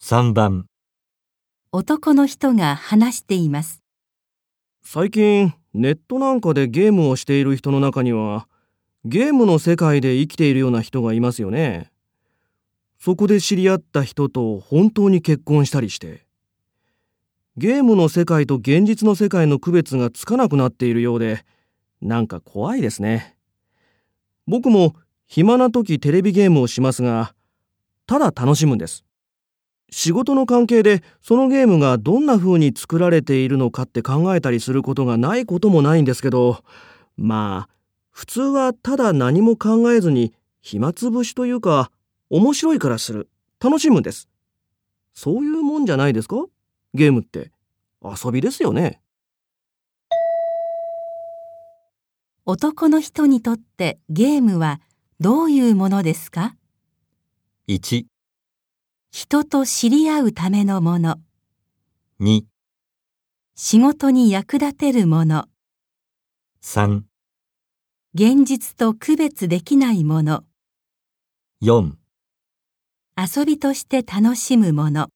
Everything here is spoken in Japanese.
3番男の人が話しています。最近ネットなんかでゲームをしている人の中にはゲームの世界で生きているような人がいますよね。そこで知り合った人と本当に結婚したりしてゲームの世界と現実の世界の区別がつかなくなっているようでなんか怖いですね。僕も暇な時テレビゲームをしますがただ楽しむんです。仕事の関係でそのゲームがどんな風に作られているのかって考えたりすることがないこともないんですけどまあ普通はただ何も考えずに暇つぶしというか面白いからする。楽しむんです。そういうもんじゃないですか？ゲームって。遊びですよね。男の人にとってゲームはどういうものですか？1、人と知り合うためのもの、2、仕事に役立てるもの、3、現実と区別できないもの、4遊びとして楽しむもの。